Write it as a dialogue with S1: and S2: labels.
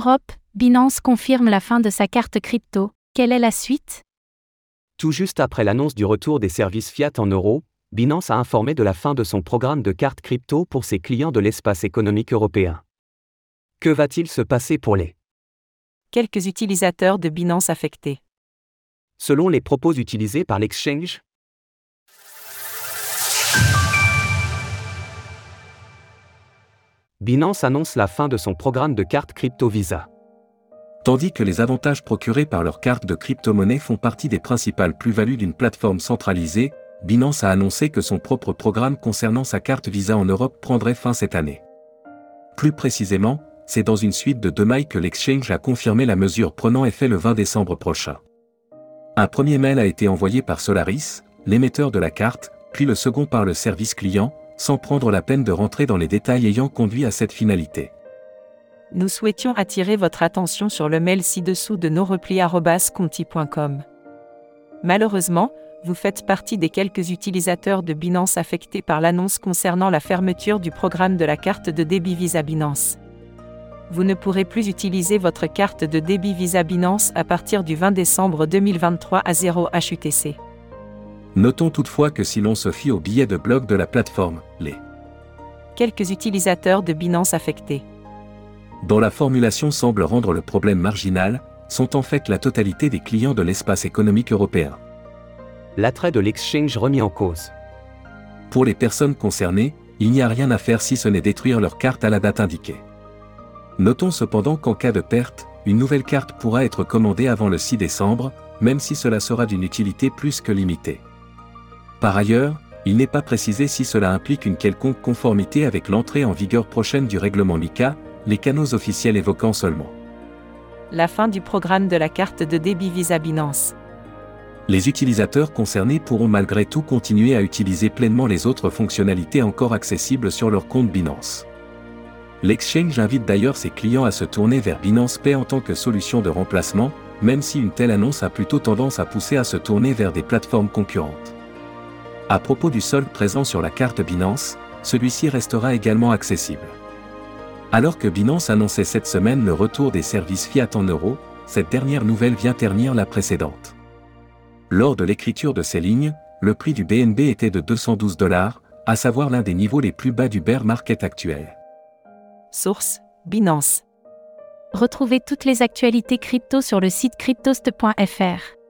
S1: Europe, Binance confirme la fin de sa carte crypto. Quelle est la suite?
S2: Tout juste après l'annonce du retour des services fiat en euros, Binance a informé de la fin de son programme de carte crypto pour ses clients de l'espace économique européen. Que va-t-il se passer pour les
S3: Quelques utilisateurs de Binance affectés.
S2: Selon les propos utilisés par l'exchange, Binance annonce la fin de son programme de carte crypto Visa.
S4: Tandis que les avantages procurés par leurs cartes de crypto-monnaie font partie des principales plus-values d'une plateforme centralisée, Binance a annoncé que son propre programme concernant sa carte Visa en Europe prendrait fin cette année. Plus précisément, c'est dans une suite de deux mails que l'exchange a confirmé la mesure prenant effet le 20 décembre prochain. Un premier mail a été envoyé par Solaris, l'émetteur de la carte, puis le second par le service client, sans prendre la peine de rentrer dans les détails ayant conduit à cette finalité.
S3: Nous souhaitions attirer votre attention sur le mail ci-dessous de nos. Malheureusement, vous faites partie des quelques utilisateurs de Binance affectés par l'annonce concernant la fermeture du programme de la carte de débit Visa Binance. Vous ne pourrez plus utiliser votre carte de débit Visa Binance à partir du 20 décembre 2023 à 0 HUTC.
S4: Notons toutefois que si l'on se fie au billet de blog de la plateforme, les
S3: Quelques utilisateurs de Binance affectés
S4: dont la formulation semble rendre le problème marginal, sont en fait la totalité des clients de l'espace économique européen.
S2: L'attrait de l'exchange remis en cause.
S4: Pour les personnes concernées, il n'y a rien à faire si ce n'est détruire leur carte à la date indiquée. Notons cependant qu'en cas de perte, une nouvelle carte pourra être commandée avant le 6 décembre, même si cela sera d'une utilité plus que limitée. Par ailleurs, il n'est pas précisé si cela implique une quelconque conformité avec l'entrée en vigueur prochaine du règlement MICA, les canaux officiels évoquant seulement
S3: la fin du programme de la carte de débit Visa Binance.
S4: Les utilisateurs concernés pourront malgré tout continuer à utiliser pleinement les autres fonctionnalités encore accessibles sur leur compte Binance. L'exchange invite d'ailleurs ses clients à se tourner vers Binance Pay en tant que solution de remplacement, même si une telle annonce a plutôt tendance à pousser à se tourner vers des plateformes concurrentes. À propos du solde présent sur la carte Binance, celui-ci restera également accessible. Alors que Binance annonçait cette semaine le retour des services fiat en euros, cette dernière nouvelle vient ternir la précédente. Lors de l'écriture de ces lignes, le prix du BNB était de 212 dollars, à savoir l'un des niveaux les plus bas du bear market actuel.
S3: Source Binance.
S1: Retrouvez toutes les actualités crypto sur le site cryptost.fr.